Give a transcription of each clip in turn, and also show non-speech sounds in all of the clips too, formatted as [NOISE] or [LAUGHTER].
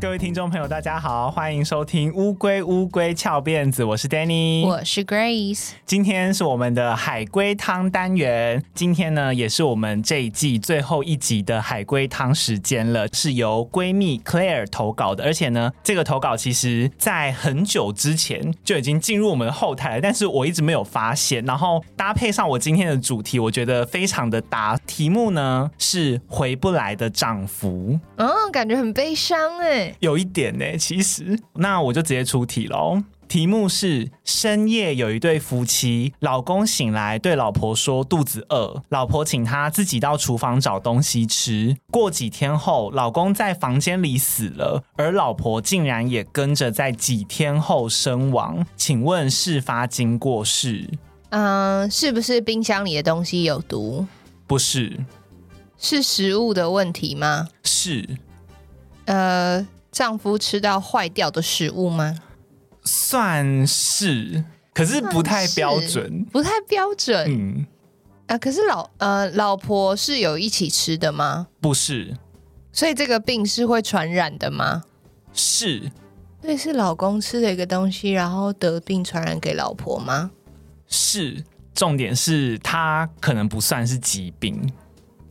各位听众朋友，大家好，欢迎收听《乌龟乌龟翘辫子》，我是 Danny，我是 Grace。今天是我们的海龟汤单元，今天呢也是我们这一季最后一集的海龟汤时间了，是由闺蜜 Claire 投稿的，而且呢，这个投稿其实在很久之前就已经进入我们的后台了，但是我一直没有发现。然后搭配上我今天的主题，我觉得非常的搭。题目呢是回不来的丈夫，嗯、哦，感觉很悲伤哎。有一点呢，其实那我就直接出题喽。题目是：深夜有一对夫妻，老公醒来对老婆说肚子饿，老婆请他自己到厨房找东西吃。过几天后，老公在房间里死了，而老婆竟然也跟着在几天后身亡。请问事发经过是？嗯，是不是冰箱里的东西有毒？不是。是食物的问题吗？是。呃。丈夫吃到坏掉的食物吗？算是，可是不太标准，不太标准。嗯，啊，可是老呃老婆是有一起吃的吗？不是，所以这个病是会传染的吗？是，所以是老公吃了一个东西，然后得病传染给老婆吗？是，重点是他可能不算是疾病，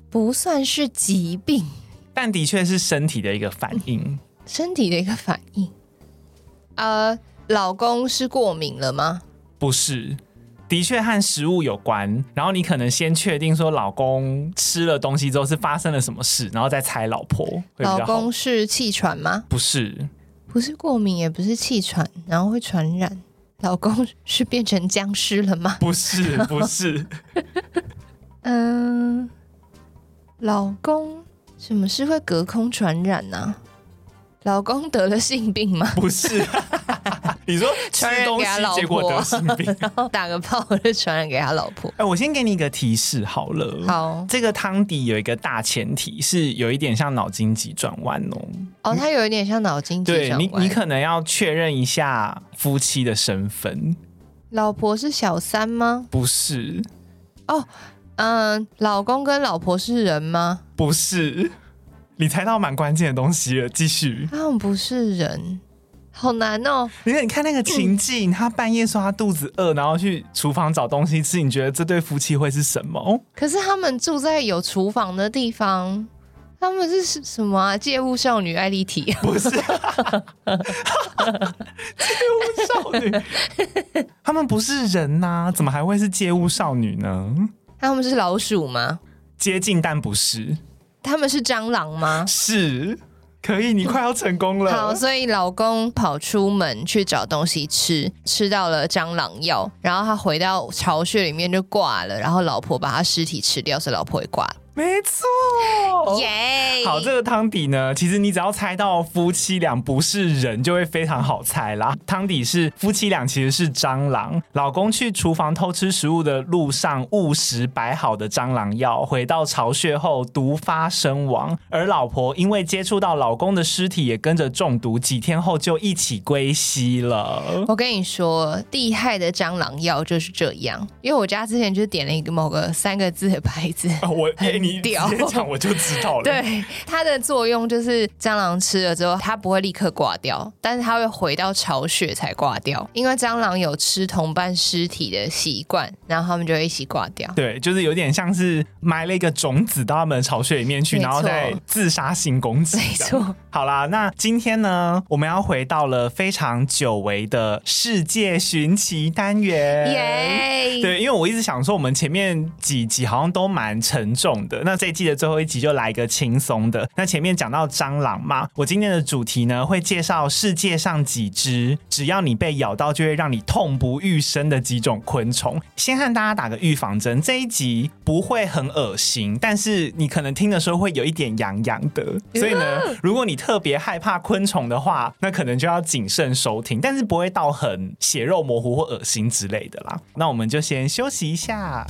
不算是疾病，但的确是身体的一个反应。嗯身体的一个反应，呃，老公是过敏了吗？不是，的确和食物有关。然后你可能先确定说老公吃了东西之后是发生了什么事，然后再猜老婆。老公是气喘吗？不是，不是过敏，也不是气喘，然后会传染。老公是变成僵尸了吗？不是，不是。嗯、[LAUGHS] 呃，老公什么事会隔空传染呢、啊？老公得了性病吗？不是，[LAUGHS] 你说吃东西结果得性病，然 [LAUGHS] 后打个炮就传染给他老婆。哎，我先给你一个提示好了。好，这个汤底有一个大前提是有一点像脑筋急转弯哦。哦，他有一点像脑筋急转弯。对你，你可能要确认一下夫妻的身份。老婆是小三吗？不是。哦，嗯，老公跟老婆是人吗？不是。你猜到蛮关键的东西了，继续。他们不是人，好难哦。你看，你看那个情境，嗯、他半夜说他肚子饿，然后去厨房找东西吃。你觉得这对夫妻会是什么？可是他们住在有厨房的地方，他们是什么啊？借物少女艾丽缇？不是，[LAUGHS] 借物少女。他们不是人呐、啊，怎么还会是借物少女呢？他们是老鼠吗？接近，但不是。他们是蟑螂吗？是，可以，你快要成功了。好，所以老公跑出门去找东西吃，吃到了蟑螂药，然后他回到巢穴里面就挂了，然后老婆把他尸体吃掉，所以老婆也挂了。没错，耶！好，这个汤底呢，其实你只要猜到夫妻俩不是人，就会非常好猜啦。汤底是夫妻俩其实是蟑螂，老公去厨房偷吃食物的路上误食摆好的蟑螂药，回到巢穴后毒发身亡，而老婆因为接触到老公的尸体，也跟着中毒，几天后就一起归西了。我跟你说，厉害的蟑螂药就是这样，因为我家之前就点了一个某个三个字的牌子，哦、我给你。你直接讲我就知道了。[LAUGHS] 对，它的作用就是蟑螂吃了之后，它不会立刻挂掉，但是它会回到巢穴才挂掉，因为蟑螂有吃同伴尸体的习惯，然后他们就会一起挂掉。对，就是有点像是埋了一个种子到他们的巢穴里面去，然后再自杀性攻击。没错。好啦，那今天呢，我们要回到了非常久违的世界寻奇单元。耶！对，因为我一直想说，我们前面几集好像都蛮沉重的。那这一季的最后一集就来一个轻松的。那前面讲到蟑螂嘛，我今天的主题呢，会介绍世界上几只只要你被咬到就会让你痛不欲生的几种昆虫。先和大家打个预防针，这一集不会很恶心，但是你可能听的时候会有一点痒痒的。所以呢，如果你特别害怕昆虫的话，那可能就要谨慎收听，但是不会到很血肉模糊或恶心之类的啦。那我们就先休息一下。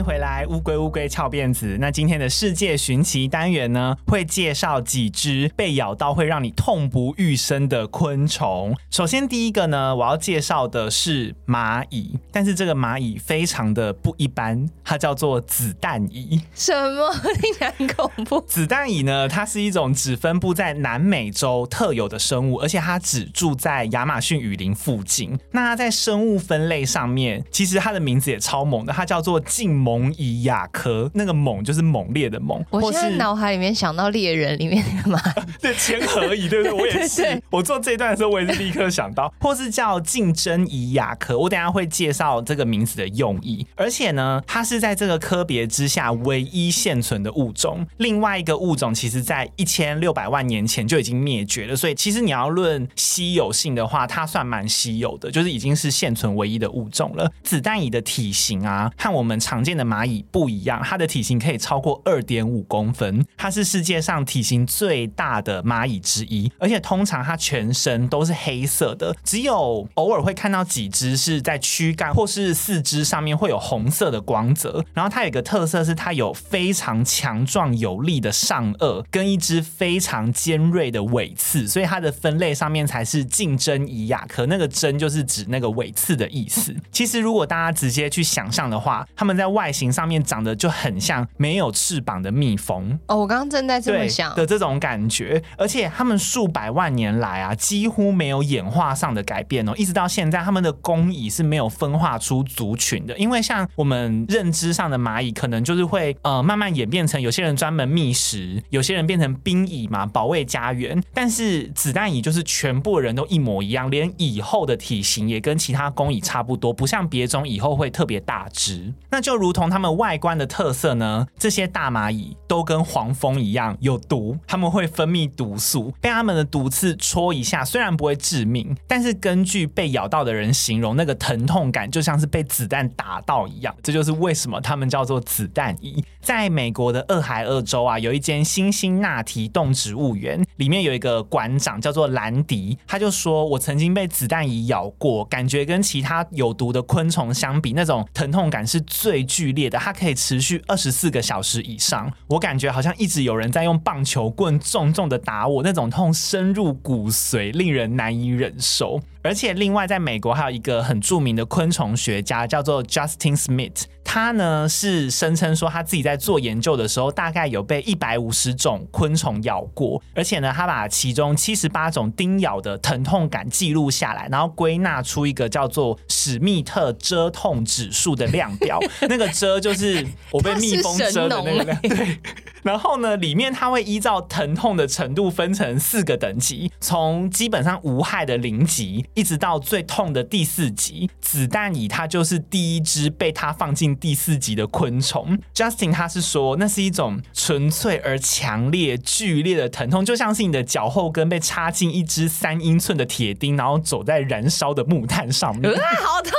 迎回来，乌龟乌龟翘辫子。那今天的世界寻奇单元呢，会介绍几只被咬到会让你痛不欲生的昆虫。首先第一个呢，我要介绍的是蚂蚁，但是这个蚂蚁非常的不一般，它叫做子弹蚁。什么？听起来很恐怖。子弹蚁呢，它是一种只分布在南美洲特有的生物，而且它只住在亚马逊雨林附近。那它在生物分类上面，其实它的名字也超猛的，它叫做近猛蚁亚科。那个猛就是猛烈的猛。我现在脑海里面想到猎人里面那个蚂蚁，[LAUGHS] 对，千合蚁，对不对？我也是。我做这一段的时候，我也是立刻想到，[LAUGHS] 或是叫竞争蚁亚科。我等下会介绍这个名字的用意。而且呢，它是在这个科别之下唯一现存的物种。另外一个物种，其实在一千六百万年前就已经灭绝了。所以，其实你要论稀有性的话，它算蛮稀有的，就是已经是现存唯一的物种了。子弹蚁的体型啊，和我们常见的的蚂蚁不一样，它的体型可以超过二点五公分，它是世界上体型最大的蚂蚁之一。而且通常它全身都是黑色的，只有偶尔会看到几只是在躯干或是四肢上面会有红色的光泽。然后它有一个特色是它有非常强壮有力的上颚，跟一只非常尖锐的尾刺，所以它的分类上面才是竞争蚁亚科。那个针就是指那个尾刺的意思。其实如果大家直接去想象的话，它们在外形上面长得就很像没有翅膀的蜜蜂。哦，我刚刚正在这么想的这种感觉，而且它们数百万年来啊，几乎没有演化上的改变哦，一直到现在，它们的工蚁是没有分化出族群的。因为像我们认知上的蚂蚁，可能就是会呃慢慢演变成有些人专门觅食，有些人变成兵蚁嘛，保卫家园。但是子弹蚁就是全部人都一模一样，连蚁后的体型也跟其他工蚁差不多，不像别种蚁后会特别大只。那就如同它们外观的特色呢，这些大蚂蚁都跟黄蜂一样有毒，它们会分泌毒素，被它们的毒刺戳一下，虽然不会致命，但是根据被咬到的人形容，那个疼痛感就像是被子弹打到一样。这就是为什么它们叫做子弹蚁。在美国的俄亥俄州啊，有一间辛辛那提动植物园，里面有一个馆长叫做兰迪，他就说：“我曾经被子弹蚁咬过，感觉跟其他有毒的昆虫相比，那种疼痛感是最剧烈的，它可以持续二十四个小时以上。我感觉好像一直有人在用棒球棍重重的打我，那种痛深入骨髓，令人难以忍受。”而且，另外，在美国还有一个很著名的昆虫学家，叫做 Justin Smith。他呢是声称说，他自己在做研究的时候，大概有被一百五十种昆虫咬过。而且呢，他把其中七十八种叮咬的疼痛感记录下来，然后归纳出一个叫做史密特蛰痛指数的量表。[LAUGHS] 那个蛰就是我被蜜蜂蛰的那个量。对。然后呢，里面它会依照疼痛的程度分成四个等级，从基本上无害的零级。一直到最痛的第四级，子弹蚁它就是第一只被它放进第四集的昆虫。Justin 他是说，那是一种纯粹而强烈、剧烈的疼痛，就像是你的脚后跟被插进一只三英寸的铁钉，然后走在燃烧的木炭上面。好痛，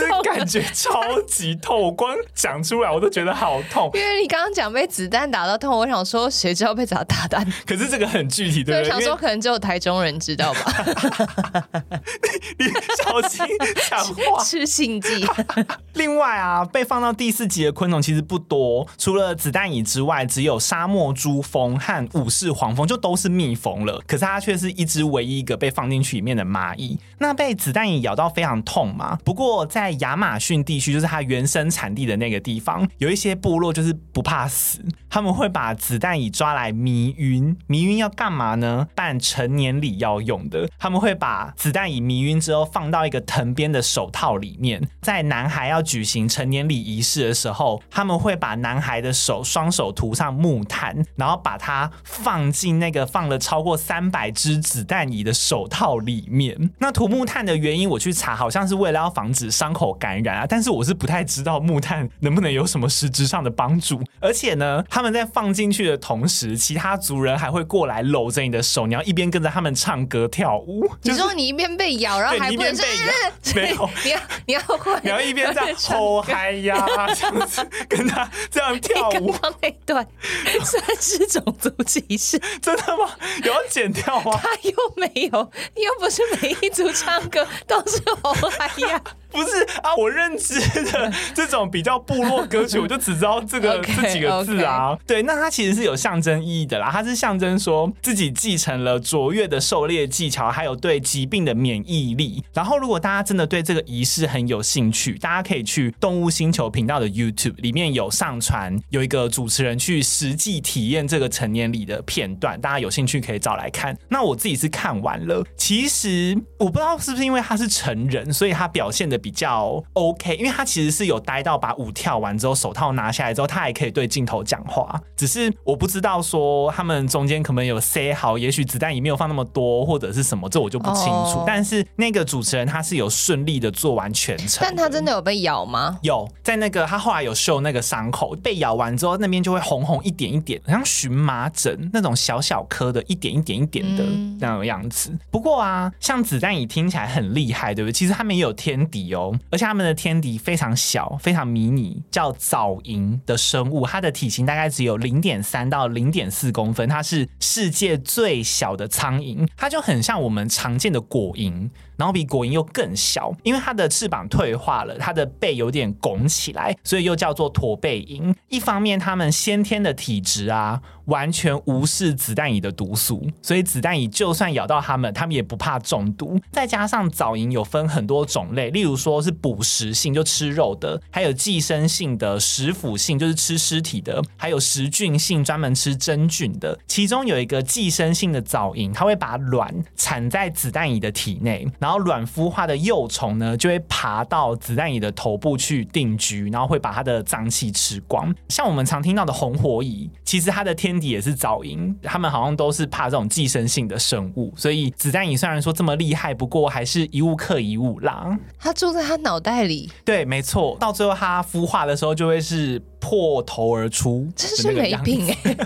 就是感觉超级痛。我光讲出来我都觉得好痛。因为你刚刚讲被子弹打到痛，我想说谁知道被咋打弹？[LAUGHS] 可是这个很具体，对不对？想说可能只有台中人知道吧。[LAUGHS] 你小心讲话，吃禁忌。[LAUGHS] 另外啊，被放到第四集的昆虫其实不多，除了子弹蚁之外，只有沙漠蛛蜂和武士黄蜂，就都是蜜蜂了。可是它却是一只唯一一个被放进去里面的蚂蚁。那被子弹蚁咬到非常痛嘛？不过在在亚马逊地区，就是它原生产地的那个地方，有一些部落就是不怕死，他们会把子弹蚁抓来迷晕。迷晕要干嘛呢？办成年礼要用的，他们会。把子弹蚁迷晕之后，放到一个藤编的手套里面，在男孩要举行成年礼仪式的时候，他们会把男孩的手双手涂上木炭，然后把它放进那个放了超过三百只子弹蚁的手套里面。那涂木炭的原因，我去查，好像是为了要防止伤口感染啊。但是我是不太知道木炭能不能有什么实质上的帮助。而且呢，他们在放进去的同时，其他族人还会过来搂着你的手，你要一边跟着他们唱歌跳舞。你说你一边被咬，然后还不能被咬，[LAUGHS] 没有，你要你要会，你要一边在吼嗨呀，这样子跟他这样跳舞。刚刚那段算是种族歧视，真的吗？有要剪掉吗？[LAUGHS] 他又没有，又不是每一组唱歌都是 [LAUGHS] 吼嗨呀。不是啊，我认知的这种比较部落歌曲，[LAUGHS] 我就只知道这个这几个字啊。对，那它其实是有象征意义的啦，它是象征说自己继承了卓越的狩猎技巧，还有对疾病的免疫力。然后，如果大家真的对这个仪式很有兴趣，大家可以去动物星球频道的 YouTube 里面有上传，有一个主持人去实际体验这个成年礼的片段，大家有兴趣可以找来看。那我自己是看完了，其实我不知道是不是因为他是成人，所以他表现的比较 OK，因为他其实是有待到把舞跳完之后，手套拿下来之后，他还可以对镜头讲话。只是我不知道说他们中间可能有 say 好，也许子弹也没有放那么多，或者是什么，这我就不清楚。Oh. 但是那个主持人他是有顺利的做完全程，但他真的有被咬吗？有，在那个他后来有秀那个伤口，被咬完之后那边就会红红一点一点，好像荨麻疹那种小小颗的，一点一点一点的那种样子。嗯、不过啊，像子弹蚁听起来很厉害，对不对？其实他们也有天敌哦，而且它们的天敌非常小，非常迷你，叫藻蝇的生物，它的体型大概只有零点三到零点四公分，它是世界最小的苍蝇，它就很像我们常见的果蝇。然后比果蝇又更小，因为它的翅膀退化了，它的背有点拱起来，所以又叫做驼背蝇。一方面，它们先天的体质啊，完全无视子弹蚁的毒素，所以子弹蚁就算咬到它们，它们也不怕中毒。再加上藻蝇有分很多种类，例如说是捕食性，就吃肉的；还有寄生性的，食腐性，就是吃尸体的；还有食菌性，专门吃真菌的。其中有一个寄生性的藻蝇，它会把卵产在子弹蚁的体内。然后卵孵化的幼虫呢，就会爬到子弹蚁的头部去定居，然后会把它的脏器吃光。像我们常听到的红火蚁，其实它的天敌也是噪音，他们好像都是怕这种寄生性的生物。所以子弹蚁虽然说这么厉害，不过还是一物克一物啦。它住在他脑袋里，对，没错。到最后它孵化的时候，就会是破头而出。这是没品哎。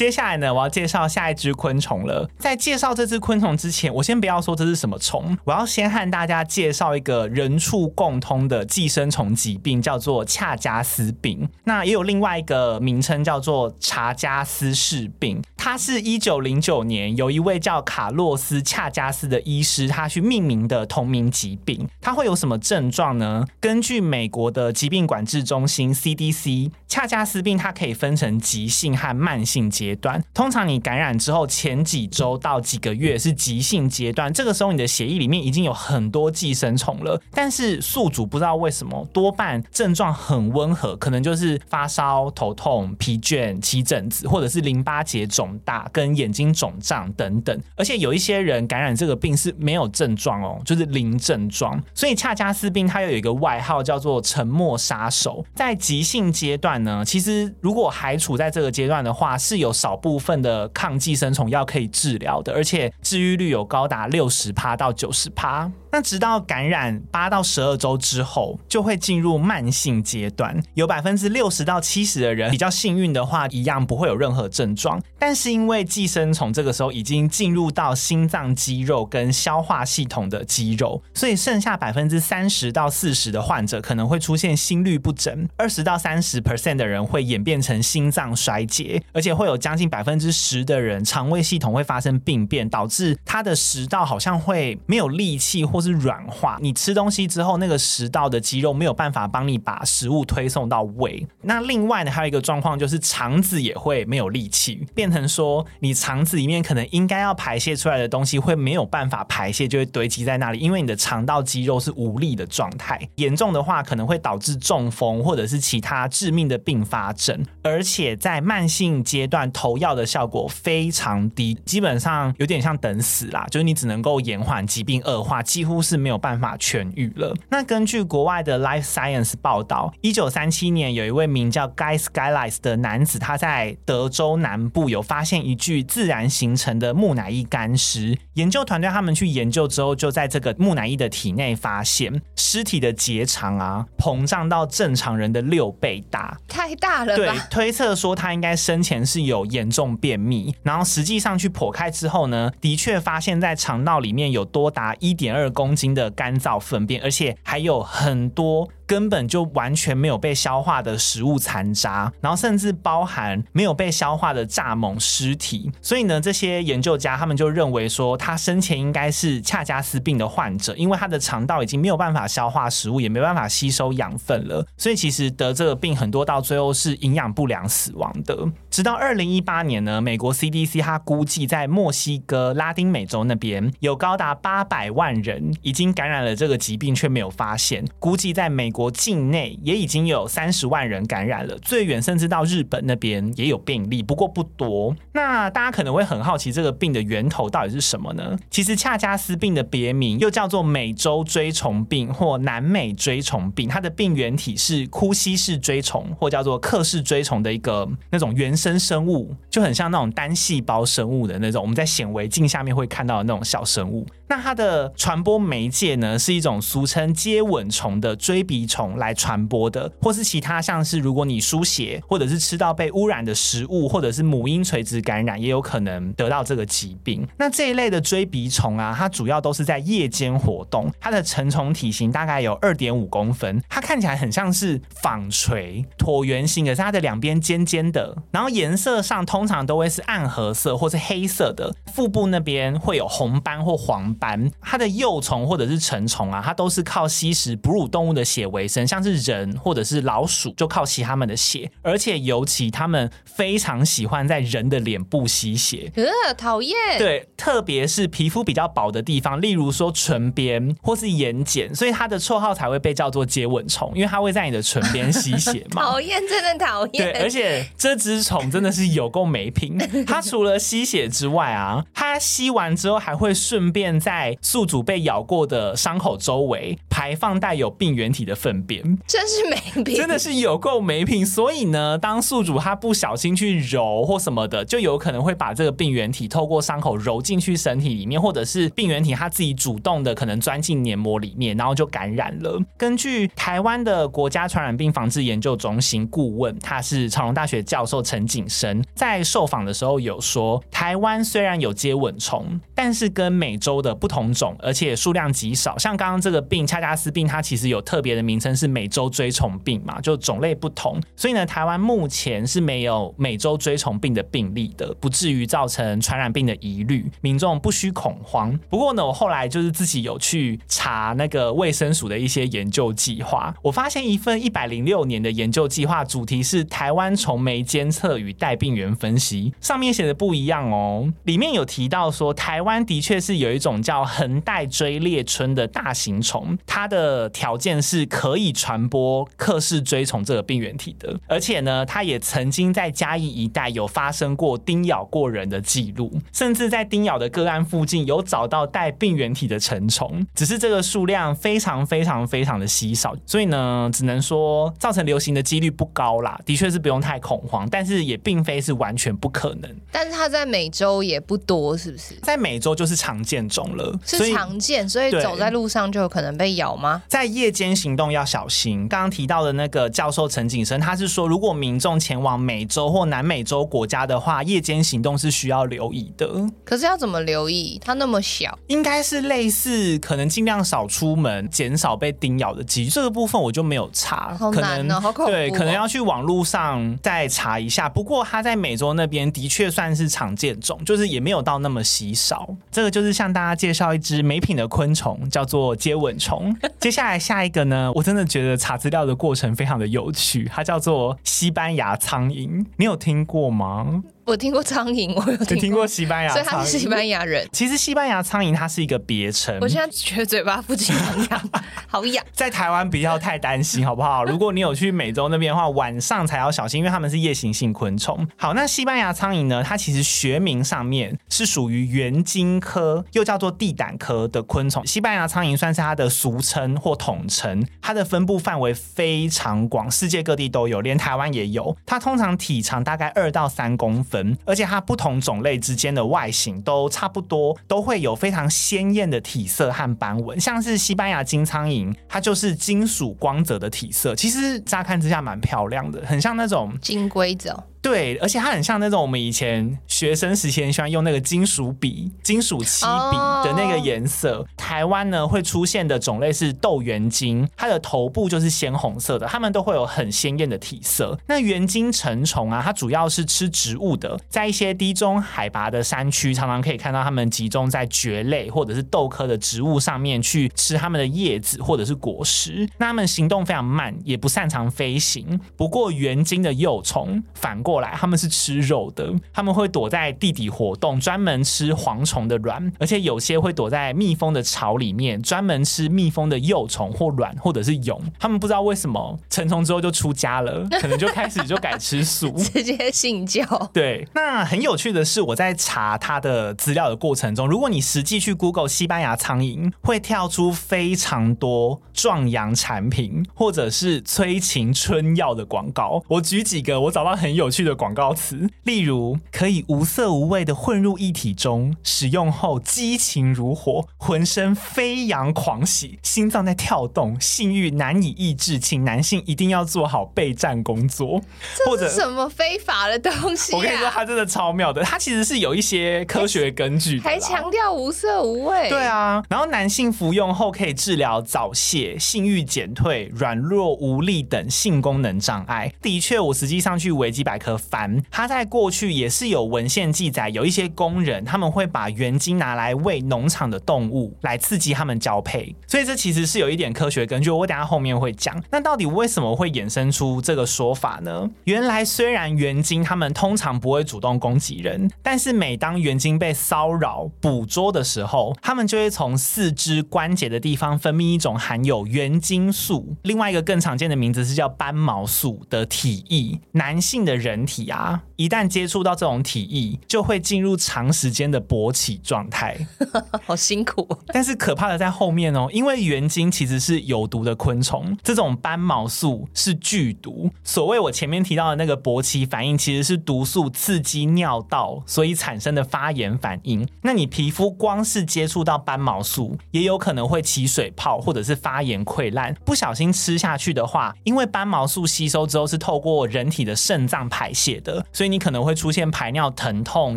接下来呢，我要介绍下一只昆虫了。在介绍这只昆虫之前，我先不要说这是什么虫，我要先和大家介绍一个人畜共通的寄生虫疾病，叫做恰加斯病。那也有另外一个名称叫做查加斯氏病。它是一九零九年有一位叫卡洛斯恰加斯的医师，他去命名的同名疾病。它会有什么症状呢？根据美国的疾病管制中心 CDC，恰加斯病它可以分成急性和慢性阶阶段。通常你感染之后前几周到几个月是急性阶段，这个时候你的血液里面已经有很多寄生虫了。但是宿主不知道为什么多半症状很温和，可能就是发烧、头痛、疲倦、起疹子，或者是淋巴结肿。大跟眼睛肿胀等等，而且有一些人感染这个病是没有症状哦，就是零症状。所以恰加斯病它又有一个外号叫做“沉默杀手”。在急性阶段呢，其实如果还处在这个阶段的话，是有少部分的抗寄生虫药可以治疗的，而且治愈率有高达六十趴到九十趴。那直到感染八到十二周之后，就会进入慢性阶段，有百分之六十到七十的人比较幸运的话，一样不会有任何症状。但是因为寄生虫这个时候已经进入到心脏肌肉跟消化系统的肌肉，所以剩下百分之三十到四十的患者可能会出现心律不整，二十到三十 percent 的人会演变成心脏衰竭，而且会有将近百分之十的人肠胃系统会发生病变，导致他的食道好像会没有力气或是软化。你吃东西之后，那个食道的肌肉没有办法帮你把食物推送到胃。那另外呢，还有一个状况就是肠子也会没有力气，变成说你肠子里面可能应该要排泄出来的东西会没有办法排泄，就会堆积在那里，因为你的肠道肌肉是无力的状态。严重的话，可能会导致中风或者是其他致命的并发症。而且在慢性阶段，投药的效果非常低，基本上有点像等死啦，就是你只能够延缓疾病恶化，几乎是没有办法痊愈了。那根据国外的 Life Science 报道，一九三七年有一位名叫 Guy Skylights 的男子，他在德州南部有发现一具自然形成的木乃伊干尸。研究团队他们去研究之后，就在这个木乃伊的体内发现尸体的结肠啊膨胀到正常人的六倍大，太大了吧？对，推测说他应该生前是有严重便秘，然后实际上去剖开之后呢，的确发现在肠道里面有多达一点二公斤的干燥粪便，而且还有很多。根本就完全没有被消化的食物残渣，然后甚至包含没有被消化的蚱蜢尸体。所以呢，这些研究家他们就认为说，他生前应该是恰加斯病的患者，因为他的肠道已经没有办法消化食物，也没办法吸收养分了。所以其实得这个病很多到最后是营养不良死亡的。直到二零一八年呢，美国 CDC 他估计在墨西哥、拉丁美洲那边有高达八百万人已经感染了这个疾病，却没有发现。估计在美国国境内也已经有三十万人感染了，最远甚至到日本那边也有病例，不过不多。那大家可能会很好奇，这个病的源头到底是什么呢？其实恰加斯病的别名又叫做美洲锥虫病或南美锥虫病，它的病原体是呼吸式锥虫或叫做克氏锥虫的一个那种原生生物，就很像那种单细胞生物的那种，我们在显微镜下面会看到的那种小生物。那它的传播媒介呢，是一种俗称接吻虫的锥鼻虫来传播的，或是其他像是如果你输血，或者是吃到被污染的食物，或者是母婴垂直感染，也有可能得到这个疾病。那这一类的锥鼻虫啊，它主要都是在夜间活动，它的成虫体型大概有二点五公分，它看起来很像是纺锤，椭圆形，可是它的两边尖尖的，然后颜色上通常都会是暗褐色或是黑色的，腹部那边会有红斑或黄斑。它的幼虫或者是成虫啊，它都是靠吸食哺乳动物的血为生，像是人或者是老鼠就靠吸它们的血，而且尤其他们非常喜欢在人的脸部吸血，呃，讨厌。对，特别是皮肤比较薄的地方，例如说唇边或是眼睑，所以它的绰号才会被叫做接吻虫，因为它会在你的唇边吸血嘛。[LAUGHS] 讨厌，真的讨厌。对，而且这只虫真的是有够没品，[LAUGHS] 它除了吸血之外啊，它吸完之后还会顺便在在宿主被咬过的伤口周围排放带有病原体的粪便，真是没品，真的是有够没品。所以呢，当宿主他不小心去揉或什么的，就有可能会把这个病原体透过伤口揉进去身体里面，或者是病原体他自己主动的可能钻进黏膜里面，然后就感染了。根据台湾的国家传染病防治研究中心顾问，他是长隆大学教授陈景生，在受访的时候有说，台湾虽然有接吻虫，但是跟美洲的不同种，而且数量极少。像刚刚这个病恰恰斯病，它其实有特别的名称是美洲锥虫病嘛，就种类不同。所以呢，台湾目前是没有美洲锥虫病的病例的，不至于造成传染病的疑虑，民众不需恐慌。不过呢，我后来就是自己有去查那个卫生署的一些研究计划，我发现一份一百零六年的研究计划，主题是台湾虫媒监测与带病源分析，上面写的不一样哦，里面有提到说，台湾的确是有一种叫横带锥裂春的大型虫，它的条件是可以传播克氏锥虫这个病原体的，而且呢，它也曾经在嘉义一带有发生过叮咬过人的记录，甚至在叮咬的个案附近有找到带病原体的成虫，只是这个数量非常非常非常的稀少，所以呢，只能说造成流行的几率不高啦，的确是不用太恐慌，但是也并非是完全不可能。但是它在美洲也不多，是不是？在美洲就是常见种了。是常见，所以走在路上就有可能被咬吗？在夜间行动要小心。刚刚提到的那个教授陈景生，他是说，如果民众前往美洲或南美洲国家的话，夜间行动是需要留意的。可是要怎么留意？它那么小，应该是类似可能尽量少出门，减少被叮咬的几率。这个部分我就没有查，好难哦，好恐怖哦。对，可能要去网络上再查一下。不过他在美洲那边的确算是常见种，就是也没有到那么稀少。这个就是向大家介绍一只没品的昆虫，叫做接吻虫。[LAUGHS] 接下来下一个呢，我真的觉得查资料的过程非常的有趣，它叫做西班牙苍蝇，你有听过吗？我听过苍蝇，我有听过，听过西班牙，所以他是西班牙人。其实西班牙苍蝇它是一个别称。我现在觉得嘴巴附近痒痒，好痒。在台湾不要太担心，好不好？如果你有去美洲那边的话，晚上才要小心，因为它们是夜行性昆虫。好，那西班牙苍蝇呢？它其实学名上面是属于原茎科，又叫做地胆科的昆虫。西班牙苍蝇算是它的俗称或统称，它的分布范围非常广，世界各地都有，连台湾也有。它通常体长大概二到三公分。而且它不同种类之间的外形都差不多，都会有非常鲜艳的体色和斑纹。像是西班牙金苍蝇，它就是金属光泽的体色，其实乍看之下蛮漂亮的，很像那种金龟子哦。对，而且它很像那种我们以前学生时期很喜欢用那个金属笔、金属漆笔的那个颜色。Oh. 台湾呢会出现的种类是豆圆晶，它的头部就是鲜红色的，它们都会有很鲜艳的体色。那圆晶成虫啊，它主要是吃植物的，在一些低中海拔的山区，常常可以看到它们集中在蕨类或者是豆科的植物上面去吃它们的叶子或者是果实。那它们行动非常慢，也不擅长飞行。不过圆晶的幼虫反过来，他们是吃肉的，他们会躲在地底活动，专门吃蝗虫的卵，而且有些会躲在蜜蜂的巢里面，专门吃蜜蜂的幼虫或卵或者是蛹。他们不知道为什么成虫之后就出家了，[LAUGHS] 可能就开始就改吃素，[LAUGHS] 直接信教。对，那很有趣的是，我在查它的资料的过程中，如果你实际去 Google 西班牙苍蝇，会跳出非常多壮阳产品或者是催情春药的广告。我举几个我找到很有趣的广告词，例如可以无色无味的混入液体中，使用后激情如火，浑身飞扬狂喜，心脏在跳动，性欲难以抑制，请男性一定要做好备战工作。或者什么非法的东西啊？我跟你说，它真的超妙的，它其实是有一些科学根据，还强调无色无味。对啊，然后男性服用后可以治疗早泄、性欲减退、软弱无力等性功能障碍。的确，我实际上去维基百科翻，它在过去也是有文献记载，有一些工人他们会把原精拿来喂农场的动物，来刺激他们交配。所以这其实是有一点科学根据，我等下后面会讲。那到底为什么会衍生出这个说法呢？原来虽然原精他们通常不会主动攻击人，但是每当原精被骚扰、捕捉的时候，他们就会从四肢关节的地方分泌一种含有原精素，另外一个更常见的名字是叫斑毛素的体液。男性的人体啊，一旦接触到这种体液，就会进入长时间的勃起状态，[LAUGHS] 好辛苦。但是可怕的在后面哦，因为原精其实是有毒的昆虫，这种斑毛素是剧毒。所谓我前面提到的那个勃起反应，其实是毒素刺激尿道，所以产生的发炎反应。那你皮肤光是接触到斑毛素，也有可能会起水泡或者是发炎溃烂。不小心吃下去的话，因为斑毛素吸收之后是透过人体的肾脏排泄的，所以你可能会出现排尿疼痛、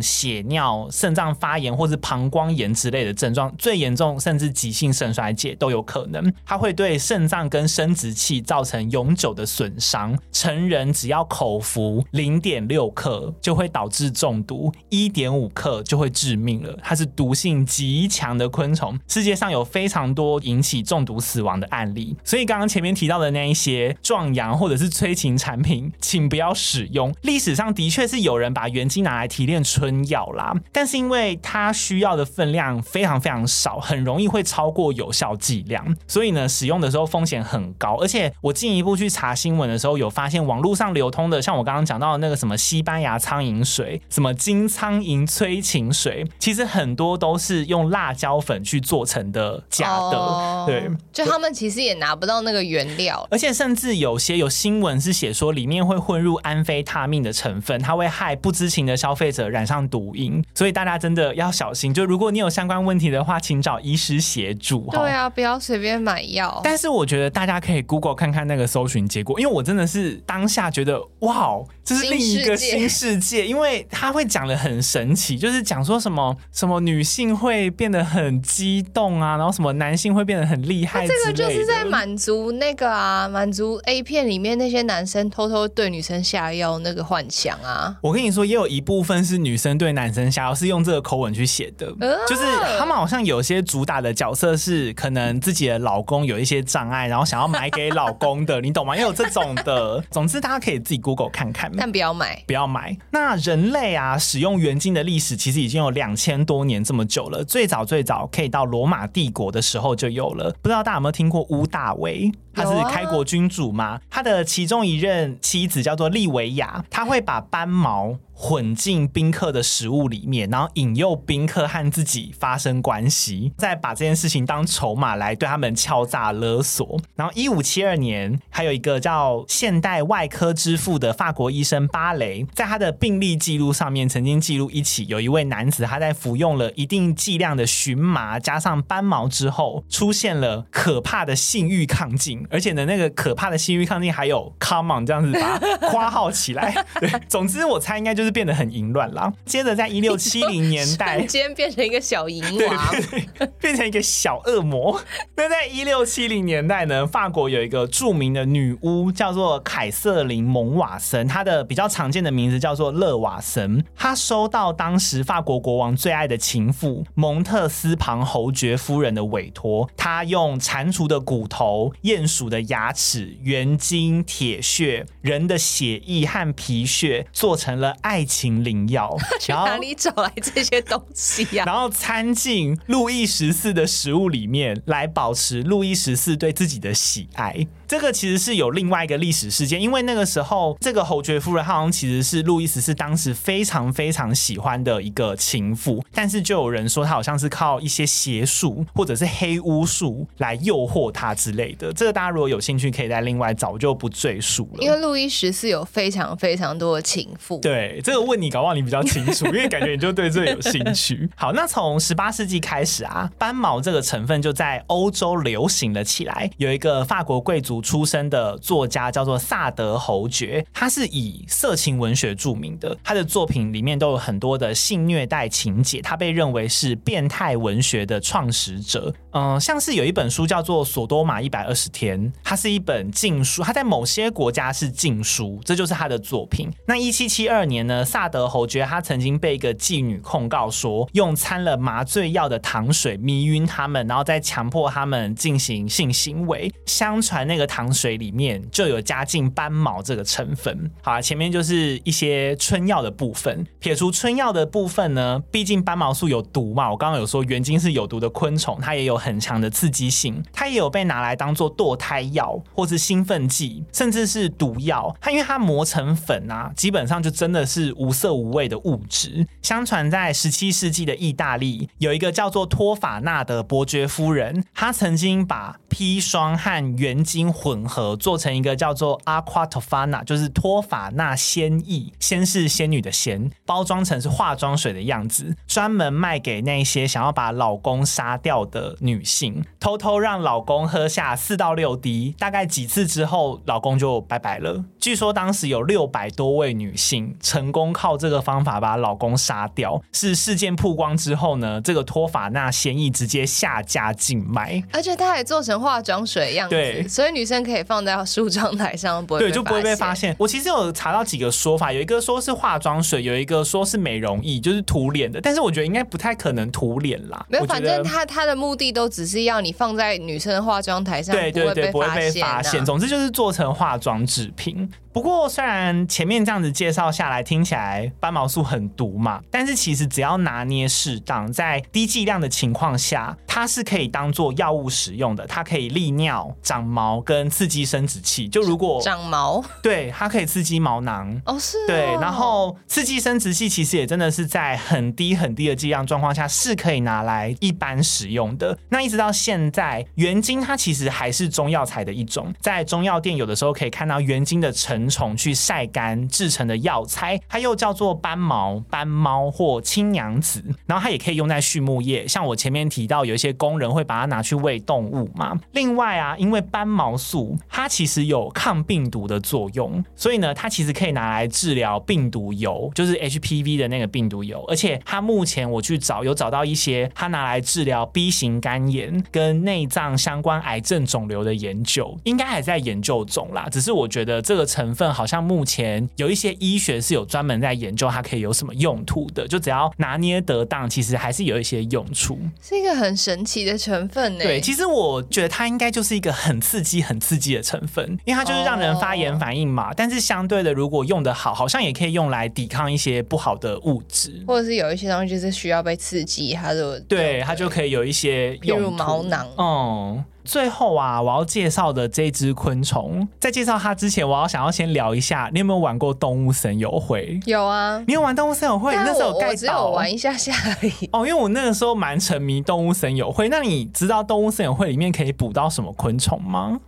血尿、肾脏发炎或是膀胱炎之类的症状。最严重甚至急性肾衰竭都有可能。它会对肾脏跟生殖器造成永久的损伤。成人只要口服零点六克就会导致中毒，一点五克就会致命了。它是毒性极强的昆虫，世界上有非常多引起中毒死亡的案例。所以刚刚前面提到的那一些壮阳或者是催情产品，请不要使用。历史上的确是有人把原精拿来提炼春药啦，但是因为它需要的分量非常非常少，很容易会超过有效剂量，所以呢，使用的时候风险很高。而且我进一步去查新闻的时候，有发现网络上流通的，像我刚刚讲到的那个什么西班牙苍蝇水，什么金苍蝇催情水，其实很多都是用辣椒粉去做成的假的。哦、对，就他们其实也拿不到那个原料，而且甚至有些有新闻是写说里面会混入安非他命的成分，它会害不知情的消费者染上毒瘾。所以大家真的要小心。就如果你有相关问题的话，请找医师协助。对啊，不要随便买药。但是我觉得大家可以 Google 看看那个搜寻结果，因为我真的是当下觉得哇，这是另一个新世界，因为他会讲的很神奇，就是讲说什么什么女性会变得很激动啊，然后什么男性会变得很厉害。这个就是在满足那个啊，满足 A 片里面那些男生偷偷对女生下药那个幻想啊。我跟你说，也有一部分是女生对男生想要，是用这个口吻去写的，呃、就是他们好像有些主打的角色是可能自己的老公有一些障碍，然后想要买给老公的，你懂吗？[LAUGHS] 也有这种的。总之，大家可以自己 Google 看看，但不要买，不要买。那人类啊，使用圆晶的历史其实已经有两千多年这么久了。最早最早可以到罗马帝国的时候就有了。不知道大家有没有听过屋大维？他是开国君主嘛？他的其中一任妻子叫做利维亚，他会把斑毛混进宾客的食物里面，然后引诱宾客和自己发生关系，再把这件事情当筹码来对他们敲诈勒索。然后，一五七二年，还有一个叫现代外科之父的法国医生巴雷，在他的病历记录上面曾经记录一起有一位男子，他在服用了一定剂量的荨麻加上斑毛之后，出现了可怕的性欲亢进，而且呢，那个可怕的性欲亢进还有 come on 这样子把它 [LAUGHS] 括号起来。对，总之我猜应该就变得很淫乱啦。接着在一六七零年代，[LAUGHS] 瞬间变成一个小淫娃，[LAUGHS] 变成一个小恶魔。[LAUGHS] 那在一六七零年代呢，法国有一个著名的女巫叫做凯瑟琳·蒙瓦森，她的比较常见的名字叫做勒瓦森。她收到当时法国国王最爱的情妇蒙特斯庞侯爵夫人的委托，她用蟾蜍的骨头、鼹鼠的牙齿、原精、铁屑、人的血液和皮屑做成了爱情灵药。[LAUGHS] 去哪里找来这些东西呀、啊？[LAUGHS] 然后掺进路易十四的食物里面，来保持路易十四对自己的喜爱。这个其实是有另外一个历史事件，因为那个时候这个侯爵夫人好像其实是路易十四当时非常非常喜欢的一个情妇，但是就有人说她好像是靠一些邪术或者是黑巫术来诱惑他之类的。这个大家如果有兴趣，可以再另外找，就不赘述了。因为路易十四有非常非常多的情妇。对，这个问你搞不好你比较清楚，因为感觉你就对这有兴趣。[LAUGHS] 好，那从十八世纪开始啊，斑毛这个成分就在欧洲流行了起来。有一个法国贵族出身的作家叫做萨德侯爵，他是以色情文学著名的，他的作品里面都有很多的性虐待情节，他被认为是变态文学的创始者。嗯，像是有一本书叫做《索多玛一百二十天》，它是一本禁书，它在某些国家是禁书，这就是他的作品。那一七七二年呢，萨德侯爵他曾经被一个妓女控告说，用掺了麻醉药的糖水迷晕他们，然后再强迫他们进行性行为。相传那个糖水里面就有加进斑毛这个成分。好啊，前面就是一些春药的部分。撇除春药的部分呢，毕竟斑毛素有毒嘛。我刚刚有说原精是有毒的昆虫，它也有很强的刺激性，它也有被拿来当做堕胎药或是兴奋剂，甚至是毒药。它因为它磨成粉啊，基本上就真的是无色无味的物质。相传在十七世纪的意大利，有一个叫做托法纳的伯爵夫人，她曾经把砒霜和原精混合做成一个叫做 Aqua Tofana，就是托法纳仙液，仙是仙女的仙，包装成是化妆水的样子，专门卖给那些想要把老公杀掉的女性，偷偷让老公喝下四到六滴，大概几次之后，老公就拜拜了。据说当时有六百多位女性成功靠这个方法把老公杀掉。是事件曝光之后呢，这个托法纳嫌疑直接下架禁卖，而且他还做成化妆水样子，对，所以女生可以放在梳妆台上，不会对，就不会被发现。我其实有查到几个说法，有一个说是化妆水，有一个说是美容液，就是涂脸的。但是我觉得应该不太可能涂脸啦。没有，反正他他的目的都只是要你放在女生的化妆台上，对对对，不会被发现。总之就是做成化妆制品。不过虽然前面这样子介绍下来，听起来斑毛素很毒嘛，但是其实只要拿捏适当，在低剂量的情况下，它是可以当做药物使用的。它可以利尿、长毛跟刺激生殖器。就如果长毛，对，它可以刺激毛囊。哦，是哦。对，然后刺激生殖器其实也真的是在很低很低的剂量状况下是可以拿来一般使用的。那一直到现在，原精它其实还是中药材的一种，在中药店有的时候可以看到原精的成。虫去晒干制成的药材，它又叫做斑毛、斑猫或青娘子，然后它也可以用在畜牧业，像我前面提到，有一些工人会把它拿去喂动物嘛。另外啊，因为斑毛素它其实有抗病毒的作用，所以呢，它其实可以拿来治疗病毒疣，就是 HPV 的那个病毒疣。而且它目前我去找有找到一些它拿来治疗 B 型肝炎跟内脏相关癌症肿瘤的研究，应该还在研究中啦。只是我觉得这个成分好像目前有一些医学是有专门在研究它可以有什么用途的，就只要拿捏得当，其实还是有一些用处。是一个很神奇的成分呢。对，其实我觉得它应该就是一个很刺激、很刺激的成分，因为它就是让人发炎反应嘛。Oh. 但是相对的，如果用的好，好像也可以用来抵抗一些不好的物质，或者是有一些东西就是需要被刺激，它就对它就可以有一些用，比如毛囊。嗯。最后啊，我要介绍的这只昆虫，在介绍它之前，我要想要先聊一下，你有没有玩过动物森友会？有啊，你有玩动物森友会？那时候我只有玩一下下而已。哦，因为我那个时候蛮沉迷动物森友会。那你知道动物森友会里面可以捕到什么昆虫吗？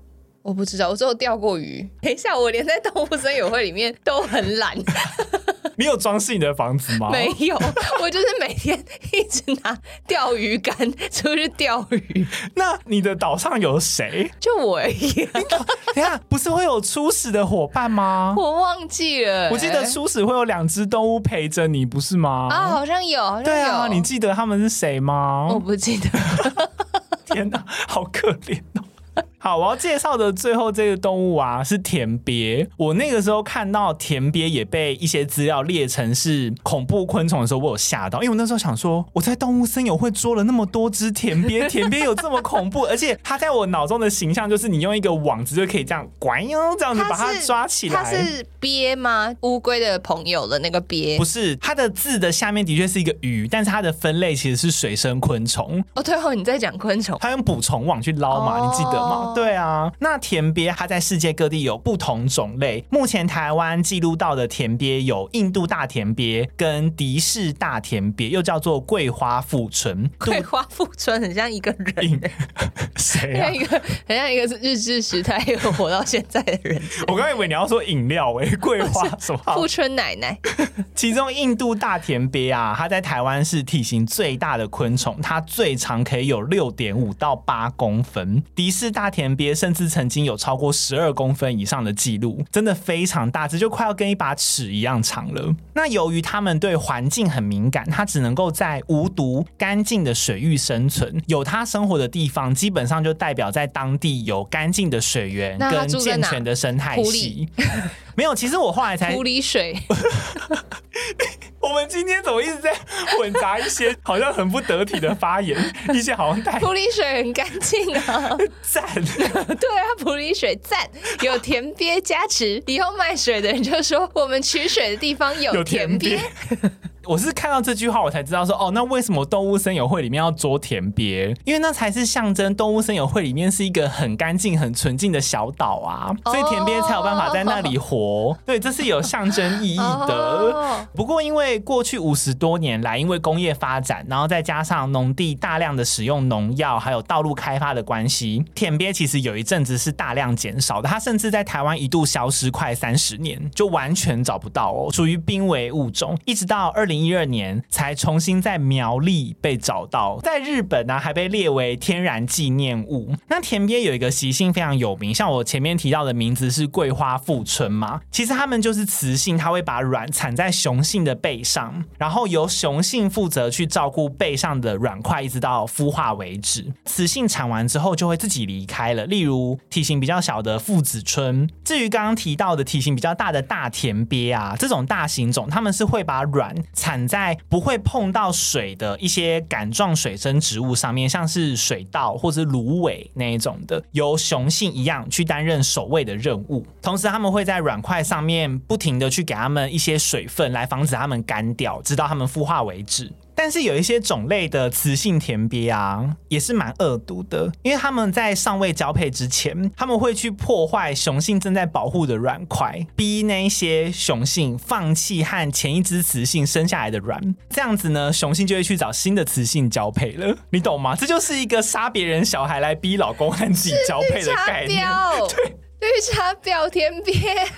我不知道，我只有钓过鱼。等一下，我连在动物森友会里面都很懒。[LAUGHS] 你有装饰你的房子吗？没有，我就是每天一直拿钓鱼竿出去钓鱼。[LAUGHS] 那你的岛上有谁？就我而已。等一下，不是会有初始的伙伴吗？我忘记了。我记得初始会有两只动物陪着你，不是吗？啊，好像有，好像有。对啊，你记得他们是谁吗？我不记得。[LAUGHS] 天哪，好可怜哦。好，我要介绍的最后这个动物啊，是田鳖。我那个时候看到田鳖也被一些资料列成是恐怖昆虫的时候，我有吓到，因为我那时候想说，我在动物森友会捉了那么多只田鳖，田鳖有这么恐怖？而且它在我脑中的形象就是你用一个网子就可以这样，拐哟，这样子把它抓起来。它是鳖吗？乌龟的朋友的那个鳖？不是，它的字的下面的确是一个鱼，但是它的分类其实是水生昆虫。哦，最后你在讲昆虫，它用捕虫网去捞嘛？哦、你记得吗？对啊，那田鳖它在世界各地有不同种类。目前台湾记录到的田鳖有印度大田鳖跟迪士大田鳖，又叫做桂花富春。桂花富春很像一个人，[LAUGHS] 谁啊？一个很像一个日治时代又活到现在的人。我刚以为你要说饮料诶，桂花 [LAUGHS] 什么？富春奶奶。其中印度大田鳖啊，它在台湾是体型最大的昆虫，它最长可以有六点五到八公分。迪士大田鳖甚至曾经有超过十二公分以上的记录，真的非常大只，就快要跟一把尺一样长了。那由于它们对环境很敏感，它只能够在无毒、干净的水域生存。有它生活的地方，基本上就代表在当地有干净的水源跟健全的生态系。[LAUGHS] 没有，其实我后来才。湖里水。[LAUGHS] 我们今天怎么一直在混杂一些好像很不得体的发言？一些好像带 [LAUGHS] 普洱水很干净啊，赞！[LAUGHS] 对啊，普洱水赞，有田鳖加持。以后卖水的人就说，我们取水的地方有田鳖。我是看到这句话，我才知道说，哦，那为什么动物森友会里面要捉田鳖？因为那才是象征动物森友会里面是一个很干净、很纯净的小岛啊，所以田鳖才有办法在那里活。[LAUGHS] 对，这是有象征意义的。不过，因为过去五十多年来，因为工业发展，然后再加上农地大量的使用农药，还有道路开发的关系，田鳖其实有一阵子是大量减少的。它甚至在台湾一度消失快三十年，就完全找不到哦，属于濒危物种。一直到二零。一二年才重新在苗栗被找到，在日本呢还被列为天然纪念物。那田鳖有一个习性非常有名，像我前面提到的名字是桂花富春嘛，其实它们就是雌性，它会把卵产在雄性的背上，然后由雄性负责去照顾背上的卵块，一直到孵化为止。雌性产完之后就会自己离开了。例如体型比较小的父子春，至于刚刚提到的体型比较大的大田鳖啊，这种大型种，它们是会把卵产在不会碰到水的一些杆状水生植物上面，像是水稻或者芦苇那一种的，由雄性一样去担任守卫的任务。同时，他们会在软块上面不停的去给他们一些水分，来防止他们干掉，直到他们孵化为止。但是有一些种类的雌性田鳖啊，也是蛮恶毒的，因为他们在尚未交配之前，他们会去破坏雄性正在保护的卵块，逼那些雄性放弃和前一只雌性生下来的卵，这样子呢，雄性就会去找新的雌性交配了，你懂吗？这就是一个杀别人小孩来逼老公和自己交配的概念，[LAUGHS] 对。绿茶婊田鳖，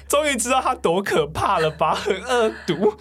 终于知道它多可怕了吧？很恶毒。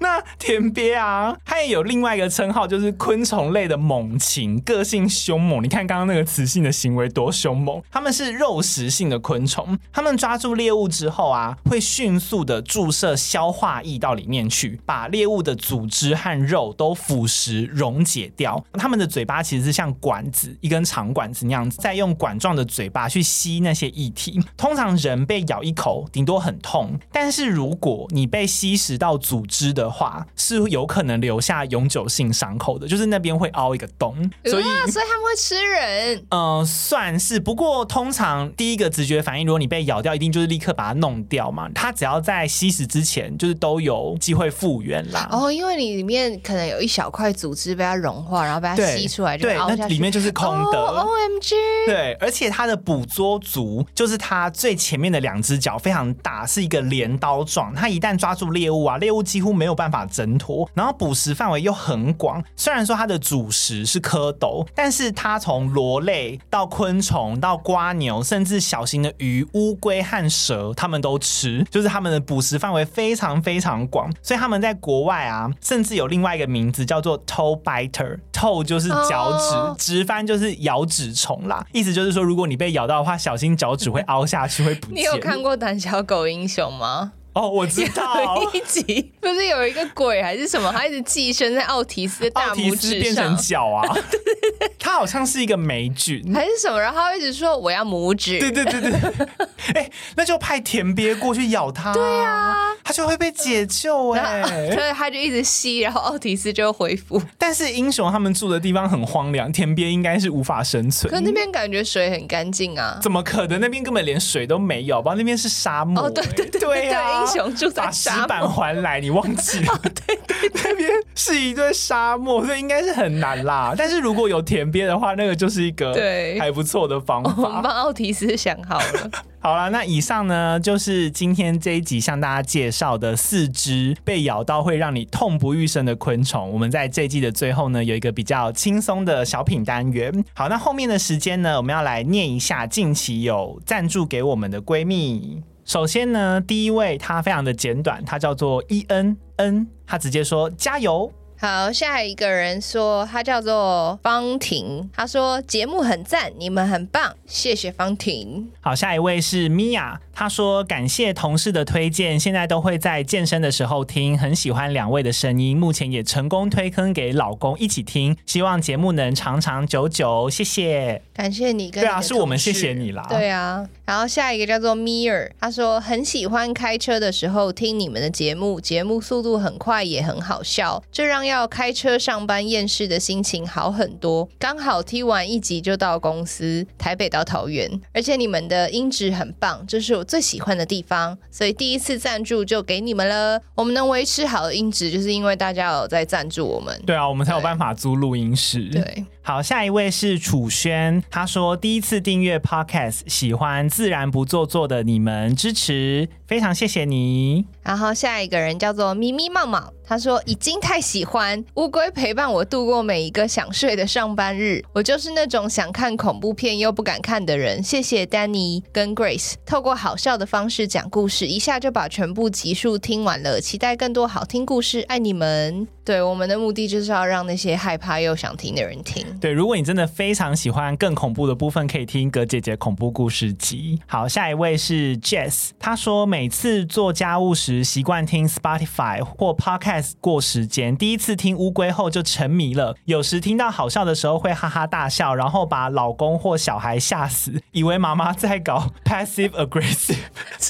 那田鳖啊，它也有另外一个称号，就是昆虫类的猛禽，个性凶猛。你看刚刚那个雌性的行为多凶猛。它们是肉食性的昆虫，它们抓住猎物之后啊，会迅速的注射消化液到里面去，把猎物的组织和肉都腐蚀溶解掉。它们的嘴巴其实是像管子，一根长管子那样子，再用管状的嘴巴去吸那些液体。通常人被咬一口，顶多很痛，但是如果你被吸食到组织的话，是有可能留下永久性伤口的，就是那边会凹一个洞。所以，呃、所以他们会吃人？嗯、呃，算是。不过通常第一个直觉反应，如果你被咬掉，一定就是立刻把它弄掉嘛。它只要在吸食之前，就是都有机会复原啦。哦，因为你里面可能有一小块组织被它融化，然后被它吸出来就凹下去，对，那里面就是空的。哦、OMG！对，而且它的捕捉足就是它最前面的两只脚非常大，是一个镰刀状。它一旦抓住猎物啊，猎物几乎没有办法挣脱。然后捕食范围又很广，虽然说它的主食是蝌蚪，但是它从螺类到昆虫到瓜牛，甚至小型的鱼、乌龟和蛇，它们都吃。就是它们的捕食范围非常非常广，所以他们在国外啊，甚至有另外一个名字叫做 toe biter，toe 就是脚趾，oh. 直翻就是咬趾虫啦。意思就是说，如果你被咬到的话，小心脚趾会凹下去，会不见。你有看过《胆小狗英雄》吗？哦，我知道，有一集不是有一个鬼还是什么，他一直寄生在奥提斯的大拇指上，变成脚啊！对对对，他好像是一个霉菌还是什么，然后他一直说我要拇指。对对对对，[LAUGHS] 哎、欸，那就派田鳖过去咬他，对啊，他就会被解救哎、欸，所以他就一直吸，然后奥提斯就会恢复。但是英雄他们住的地方很荒凉，田鳖应该是无法生存。可那边感觉水很干净啊？怎么可能？那边根本连水都没有吧？那边是沙漠、欸。哦，对对对对啊，英雄住在。石板还来，你忘记了？[LAUGHS] 对对，那边是一堆沙漠，所以应该是很难啦。但是如果有田鳖的话，那个就是一个对还不错的方法。[LAUGHS] 我们帮奥提斯想好了。[LAUGHS] 好了，那以上呢就是今天这一集向大家介绍的四只被咬到会让你痛不欲生的昆虫。我们在这一季的最后呢，有一个比较轻松的小品单元。好，那后面的时间呢，我们要来念一下近期有赞助给我们的闺蜜。首先呢，第一位她非常的简短，她叫做 E N N，她直接说加油。好，下一个人说他叫做方婷，他说节目很赞，你们很棒，谢谢方婷。好，下一位是米娅，他说感谢同事的推荐，现在都会在健身的时候听，很喜欢两位的声音，目前也成功推坑给老公一起听，希望节目能长长久久，谢谢。感谢你跟你，对啊，是我们谢谢你啦。对啊，然后下一个叫做 Mir，，他说很喜欢开车的时候听你们的节目，节目速度很快，也很好笑，这让要开车上班厌世的心情好很多。刚好听完一集就到公司，台北到桃园，而且你们的音质很棒，这是我最喜欢的地方。所以第一次赞助就给你们了。我们能维持好的音质，就是因为大家有在赞助我们。对啊，我们才有办法租录音室。对，好，下一位是楚轩，他说第一次订阅 Podcast，喜欢自然不做作的你们，支持，非常谢谢你。然后下一个人叫做咪咪茂茂。他说已经太喜欢乌龟陪伴我度过每一个想睡的上班日，我就是那种想看恐怖片又不敢看的人。谢谢 Danny 跟 Grace 透过好笑的方式讲故事，一下就把全部集数听完了。期待更多好听故事，爱你们。对，我们的目的就是要让那些害怕又想听的人听。对，如果你真的非常喜欢更恐怖的部分，可以听葛姐姐恐怖故事集。好，下一位是 Jess，他说每次做家务时习惯听 Spotify 或 Podcast。过时间，第一次听乌龟后就沉迷了。有时听到好笑的时候会哈哈大笑，然后把老公或小孩吓死，以为妈妈在搞 [LAUGHS] passive aggressive，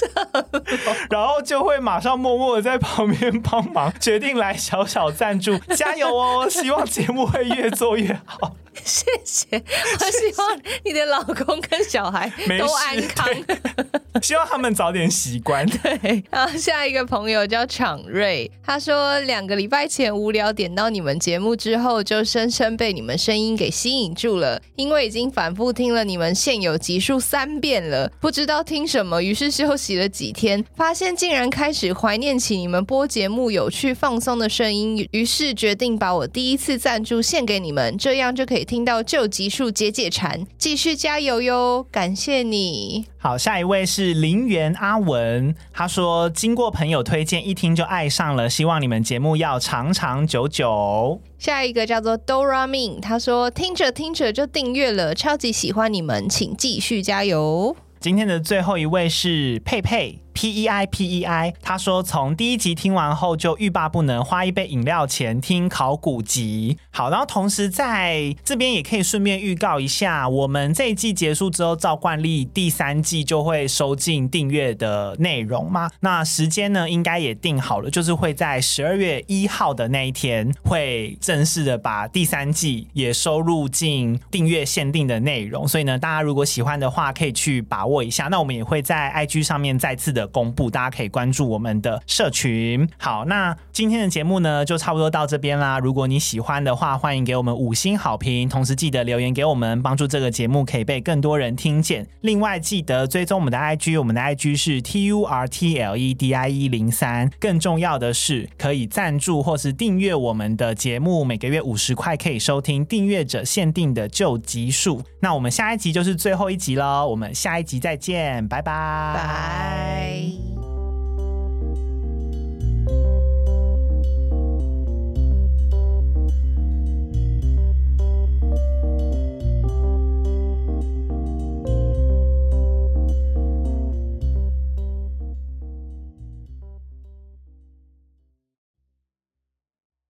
[LAUGHS] [LAUGHS] 然后就会马上默默的在旁边帮忙。决定来小小赞助，加油哦！[LAUGHS] 希望节目会越做越好。谢谢，我希望你的老公跟小孩 [LAUGHS] 都安康，希望他们早点习惯。对，然后下一个朋友叫昶瑞，他说两个礼拜前无聊点到你们节目之后，就深深被你们声音给吸引住了，因为已经反复听了你们现有集数三遍了，不知道听什么，于是休息了几天，发现竟然开始怀念起你们播节目有趣放松的声音，于是决定把我第一次赞助献给你们，这样就可以。听到旧集数解解馋，继续加油哟！感谢你。好，下一位是林园阿文，他说经过朋友推荐，一听就爱上了，希望你们节目要长长久久。下一个叫做 Dora Min，他说听着听着就订阅了，超级喜欢你们，请继续加油。今天的最后一位是佩佩。P E I P E I，他说从第一集听完后就欲罢不能，花一杯饮料钱听考古集。好，然后同时在这边也可以顺便预告一下，我们这一季结束之后，照惯例第三季就会收进订阅的内容嘛。那时间呢，应该也定好了，就是会在十二月一号的那一天，会正式的把第三季也收入进订阅限定的内容。所以呢，大家如果喜欢的话，可以去把握一下。那我们也会在 IG 上面再次的公布，大家可以关注我们的社群。好，那今天的节目呢，就差不多到这边啦。如果你喜欢的话，欢迎给我们五星好评，同时记得留言给我们，帮助这个节目可以被更多人听见。另外，记得追踪我们的 IG，我们的 IG 是 T U R T L E D I E 零三。更重要的是，可以赞助或是订阅我们的节目，每个月五十块可以收听订阅者限定的旧集数。那我们下一集就是最后一集喽，我们下一集再见，拜拜拜。杯